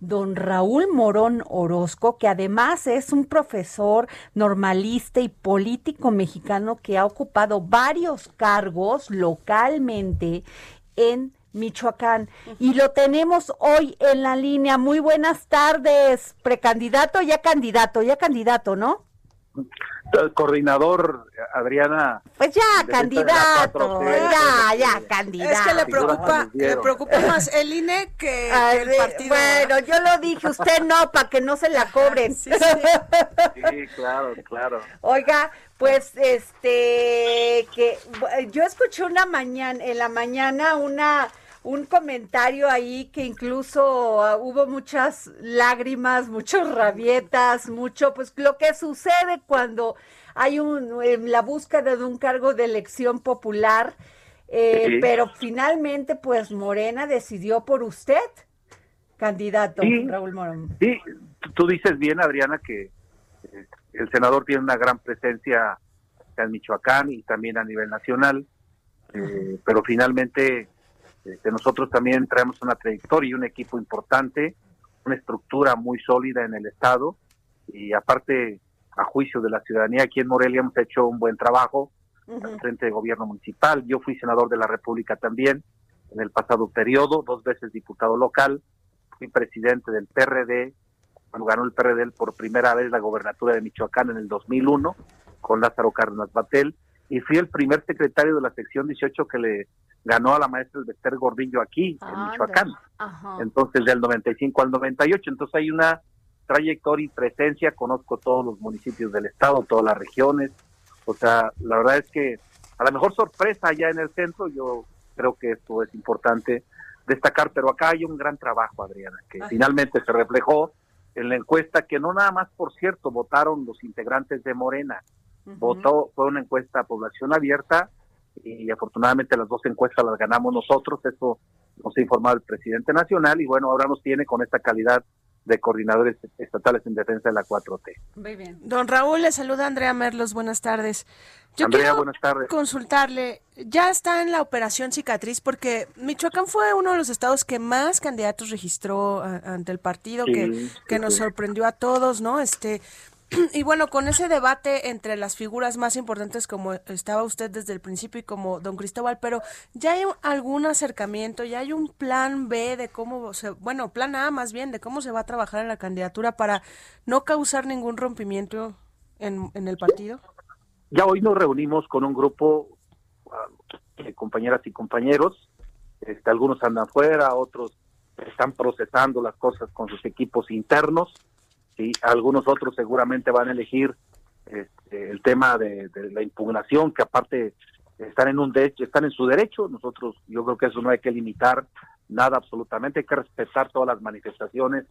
Don Raúl Morón Orozco, que además es un profesor normalista y político mexicano que ha ocupado varios cargos localmente en Michoacán. Y lo tenemos hoy en la línea. Muy buenas tardes, precandidato, ya candidato, ya candidato, ¿no? Coordinador Adriana. Pues ya, candidato, ya, ya, candidato. Es que le preocupa, le preocupa más el INE que, el partido. Bueno, yo lo dije, usted no, para que no se la cobren. Sí, sí. claro, claro. Oiga, pues este, que yo escuché una mañana, en la mañana una un comentario ahí que incluso ah, hubo muchas lágrimas, muchas rabietas, mucho, pues lo que sucede cuando hay un, la búsqueda de un cargo de elección popular, eh, pero finalmente pues Morena decidió por usted, candidato Raúl Morón. Sí, tú dices bien, Adriana, que eh, el senador tiene una gran presencia en Michoacán y también a nivel nacional, eh, pero finalmente este, nosotros también traemos una trayectoria y un equipo importante, una estructura muy sólida en el Estado y aparte, a juicio de la ciudadanía, aquí en Morelia hemos hecho un buen trabajo al frente de gobierno municipal. Yo fui senador de la República también en el pasado periodo, dos veces diputado local, fui presidente del PRD, cuando ganó el PRD por primera vez la gobernatura de Michoacán en el 2001 con Lázaro Cárdenas Batel y fui el primer secretario de la sección 18 que le ganó a la maestra Bester Gordillo aquí, en Michoacán. Entonces, del 95 al 98. Entonces, hay una trayectoria y presencia. Conozco todos los municipios del estado, todas las regiones. O sea, la verdad es que a la mejor sorpresa allá en el centro, yo creo que esto es importante destacar, pero acá hay un gran trabajo, Adriana, que finalmente se reflejó en la encuesta que no nada más, por cierto, votaron los integrantes de Morena, votó, fue una encuesta a población abierta y afortunadamente las dos encuestas las ganamos nosotros, eso nos ha informado el presidente nacional y bueno, ahora nos tiene con esta calidad de coordinadores estatales en defensa de la 4T. Muy bien. Don Raúl, le saluda Andrea Merlos, buenas tardes. Yo Andrea, quiero buenas tardes. consultarle, ya está en la operación cicatriz porque Michoacán fue uno de los estados que más candidatos registró ante el partido, que, que nos sorprendió a todos, ¿no? Este, Y bueno, con ese debate entre las figuras más importantes como estaba usted desde el principio y como don Cristóbal, pero ya hay algún acercamiento, ya hay un plan B de cómo se, bueno, plan A más bien, de cómo se va a trabajar en la candidatura para no causar ningún rompimiento en, el partido. Ya hoy nos reunimos con un grupo uh, de compañeras y compañeros, este, algunos andan fuera, otros están procesando las cosas con sus equipos internos ¿sí? Algunos otros seguramente van a elegir este, el tema de, la impugnación, que aparte están en un derecho, están en su derecho. Nosotros, yo creo que eso no hay que limitar nada absolutamente, hay que respetar todas las manifestaciones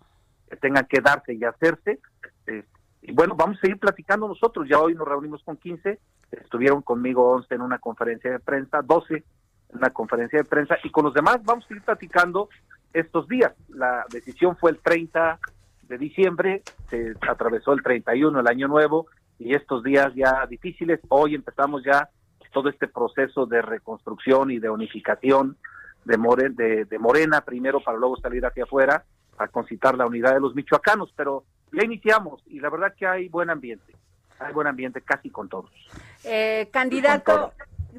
que tengan que darse y hacerse. Este, y bueno, vamos a seguir platicando nosotros. Ya hoy nos reunimos con 15, estuvieron conmigo 11 en una conferencia de prensa, 12 en una conferencia de prensa, y con los demás vamos a seguir platicando estos días. La decisión fue el 30 de diciembre, se atravesó el 31, el año nuevo, y estos días ya difíciles, hoy empezamos ya todo este proceso de reconstrucción y de unificación de, de, Morena primero para luego salir hacia afuera a concitar la unidad de los michoacanos, pero ya iniciamos y la verdad que hay buen ambiente, hay buen ambiente casi con todos. Eh, candidato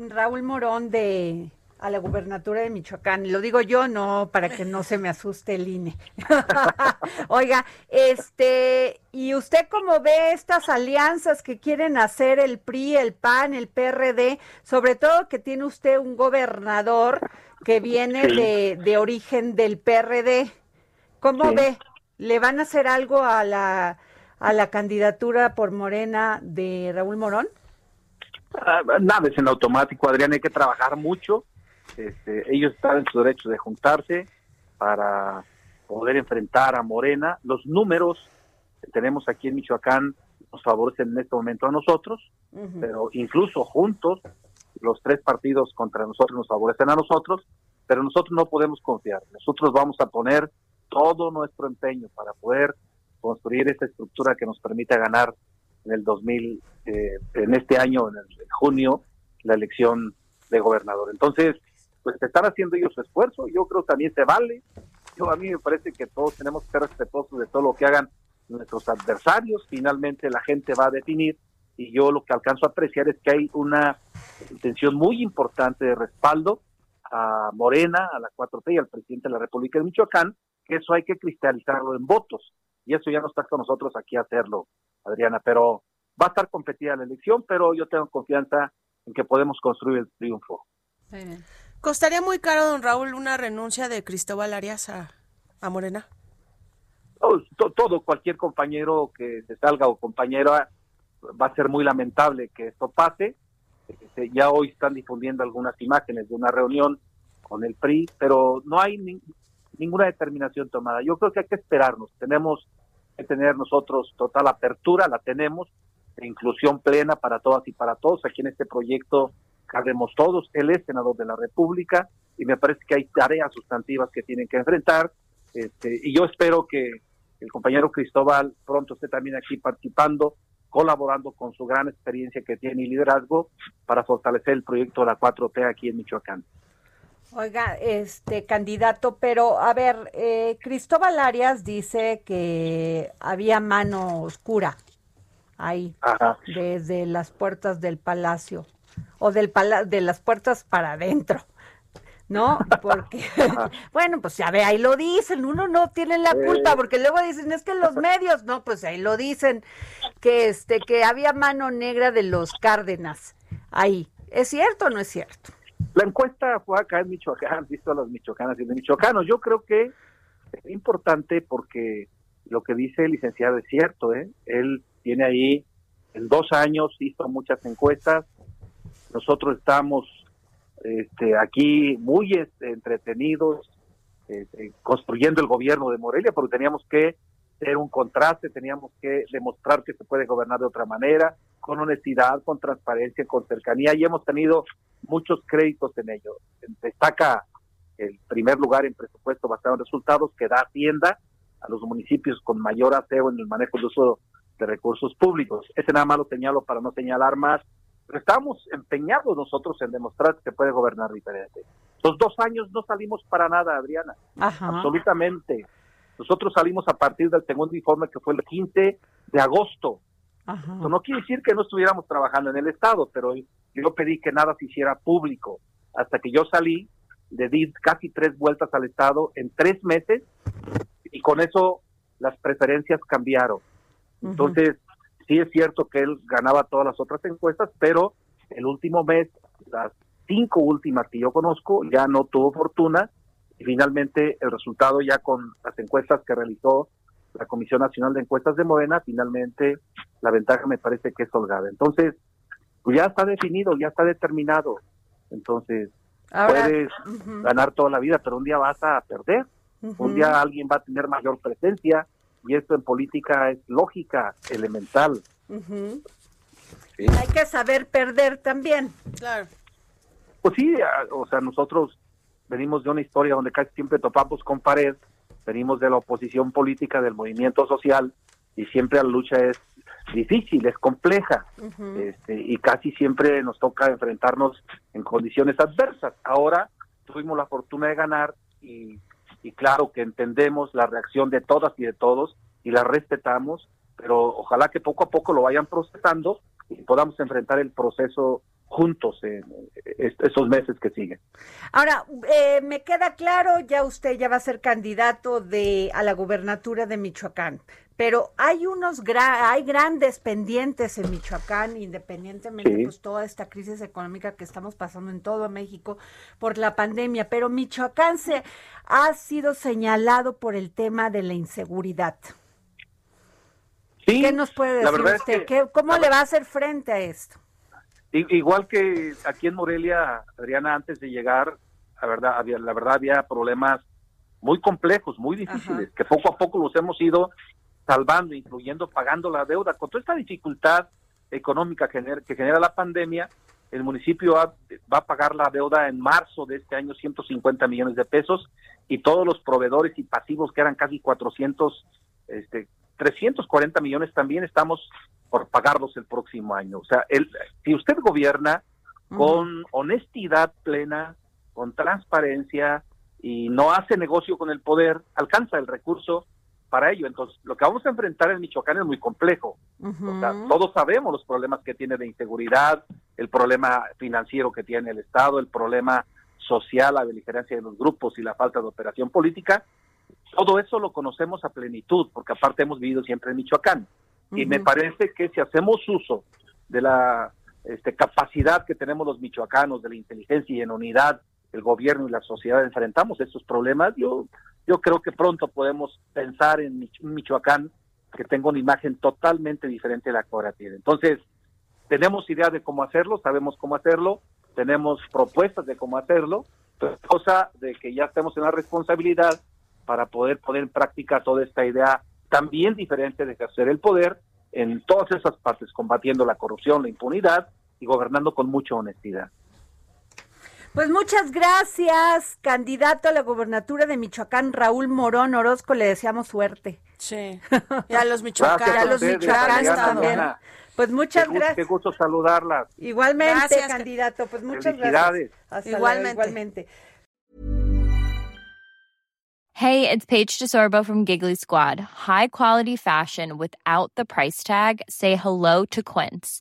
Raúl Morón de a la gubernatura de Michoacán. Lo digo yo, no, para que no se me asuste el INE. Oiga, este, ¿y usted cómo ve estas alianzas que quieren hacer el PRI, el PAN, el PRD? Sobre todo que tiene usted un gobernador que viene de, de, origen del PRD. ¿Cómo ve? ¿Le van a hacer algo a la, a la candidatura por Morena de Raúl Morón? Ah, nada es en automático, Adrián, hay que trabajar mucho este, ellos están en su derecho de juntarse, para poder enfrentar a Morena. Los números que tenemos aquí en Michoacán nos favorecen en este momento a nosotros, pero incluso juntos los tres partidos contra nosotros nos favorecen a nosotros, pero nosotros no podemos confiar. Nosotros vamos a poner todo nuestro empeño para poder construir esta estructura que nos permita ganar en el 2000, eh, en este año, en el junio, la elección de gobernador. Entonces, pues están haciendo ellos su esfuerzo, yo creo también se vale. Yo a mí me parece que todos tenemos que ser respetuosos de todo lo que hagan nuestros adversarios, finalmente la gente va a definir y yo lo que alcanzo a apreciar es que hay una intención muy importante de respaldo a Morena, a la 4T y al presidente de la República de Michoacán, que eso hay que cristalizarlo en votos. Y eso ya no está con nosotros aquí hacerlo, Adriana, pero va a estar competida la elección, pero yo tengo confianza en que podemos construir el triunfo. ¿Costaría muy caro, don Raúl, una renuncia de Cristóbal Arias a, Morena? todo, cualquier compañero que se salga o compañera va a ser muy lamentable que esto pase. Este, ya hoy están difundiendo algunas imágenes de una reunión con el PRI, pero no hay ninguna determinación tomada. Yo creo que hay que esperarnos. Tenemos que tener nosotros total apertura, la tenemos, de inclusión plena para todas y para todos. Aquí en este proyecto cabemos todos. Él es senador de la República y me parece que hay tareas sustantivas que tienen que enfrentar. Este, y yo espero que el compañero Cristóbal pronto esté también aquí participando colaborando con su gran experiencia que tiene y liderazgo para fortalecer el proyecto de la 4T aquí en Michoacán. Oiga, este candidato, pero a ver, eh, Cristóbal Arias dice que había mano oscura ahí, desde las puertas del palacio, o del pala de las puertas para adentro. ¿no? Porque, bueno, pues ya ve, ahí lo dicen, uno no tiene la culpa, porque luego dicen, es que los medios, no, pues ahí lo dicen, que este, que había mano negra de los Cárdenas, ahí, ¿es cierto o no es cierto? La encuesta fue acá en Michoacán, visto a los michoacanas y de michoacanos, yo creo que es importante porque lo que dice el licenciado es cierto, ¿eh? Él tiene ahí, en dos años hizo muchas encuestas, nosotros estamos este, aquí muy este, entretenidos, este, construyendo el gobierno de Morelia, porque teníamos que ser un contraste, teníamos que demostrar que se puede gobernar de otra manera, con honestidad, con transparencia, con cercanía, y hemos tenido muchos créditos en ello. Destaca el primer lugar en presupuesto basado en resultados que da Hacienda a los municipios con mayor aseo en el manejo del uso de recursos públicos. Ese nada más lo señalo para no señalar más pero estamos empeñados nosotros en demostrar que se puede gobernar diferente. Los dos años no salimos para nada, Adriana. Absolutamente. Nosotros salimos a partir del segundo informe que fue el 15 de agosto. Eso no quiere decir que no estuviéramos trabajando en el Estado, pero yo pedí que nada se hiciera público. Hasta que yo salí, le di casi tres vueltas al Estado en tres meses y con eso las preferencias cambiaron. Entonces, sí es cierto que él ganaba todas las otras encuestas, pero el último mes, las cinco últimas que yo conozco, ya no tuvo fortuna y finalmente el resultado ya con las encuestas que realizó la Comisión Nacional de Encuestas de Morena, finalmente la ventaja me parece que es holgada. Entonces, pues ya está definido, ya está determinado. Entonces, puedes ganar toda la vida, pero un día vas a perder. Un día alguien va a tener mayor presencia, y esto en política es lógica elemental. Hay que saber perder también. Claro. Pues sí, o sea, nosotros venimos de una historia donde casi siempre topamos con pared, venimos de la oposición política, del movimiento social, y siempre la lucha es difícil, es compleja, este, y casi siempre nos toca enfrentarnos en condiciones adversas. Ahora tuvimos la fortuna de ganar y y claro que entendemos la reacción de todas y de todos y la respetamos, pero ojalá que poco a poco lo vayan procesando y podamos enfrentar el proceso juntos en esos meses que siguen. Ahora, eh, me queda claro, ya usted ya va a ser candidato de a la gubernatura de Michoacán, pero hay unos hay grandes pendientes en Michoacán, independientemente de pues toda esta crisis económica que estamos pasando en todo México por la pandemia, pero Michoacán se ha sido señalado por el tema de la inseguridad. ¿Qué nos puede decir usted? ¿Cómo le va a hacer frente a esto? Igual que aquí en Morelia, Adriana, antes de llegar, la verdad había, la verdad había problemas muy complejos, muy difíciles, que poco a poco los hemos ido salvando, incluyendo pagando la deuda. Con toda esta dificultad económica que genera, que genera la pandemia, el municipio va, a pagar la deuda en marzo de este año 150 millones de pesos y todos los proveedores y pasivos que eran casi 400, este, 340 millones también estamos por pagarlos el próximo año. O sea, el, si usted gobierna con honestidad plena, con transparencia y no hace negocio con el poder, alcanza el recurso para ello. Entonces, lo que vamos a enfrentar en Michoacán es muy complejo. todos sabemos los problemas que tiene de inseguridad, el problema financiero que tiene el Estado, el problema social, la beligerancia de los grupos y la falta de operación política. Todo eso lo conocemos a plenitud, porque aparte hemos vivido siempre en Michoacán. Y me parece que si hacemos uso de la este, capacidad que tenemos los michoacanos, de la inteligencia y en unidad, el gobierno y la sociedad enfrentamos estos problemas, yo yo creo que pronto podemos pensar en Michoacán que tenga una imagen totalmente diferente de la que ahora tiene. Entonces, tenemos idea de cómo hacerlo, sabemos cómo hacerlo, tenemos propuestas de cómo hacerlo, pero cosa de que ya estemos en la responsabilidad para poder poner en práctica toda esta idea también diferente de ejercer el poder en todas esas partes, combatiendo la corrupción, la impunidad y gobernando con mucha honestidad. Pues muchas gracias, candidato a la gobernatura de Michoacán, Raúl Morón Orozco, le deseamos suerte. Sí, y a los michoacanos, a los michoacanos también. Pues muchas gracias. Qué gusto saludarlas. Igualmente, candidato, pues muchas gracias. igualmente. igualmente. Hey, it's Paige DeSorbo from Giggly Squad. High quality fashion without the price tag. Say hello to Quince.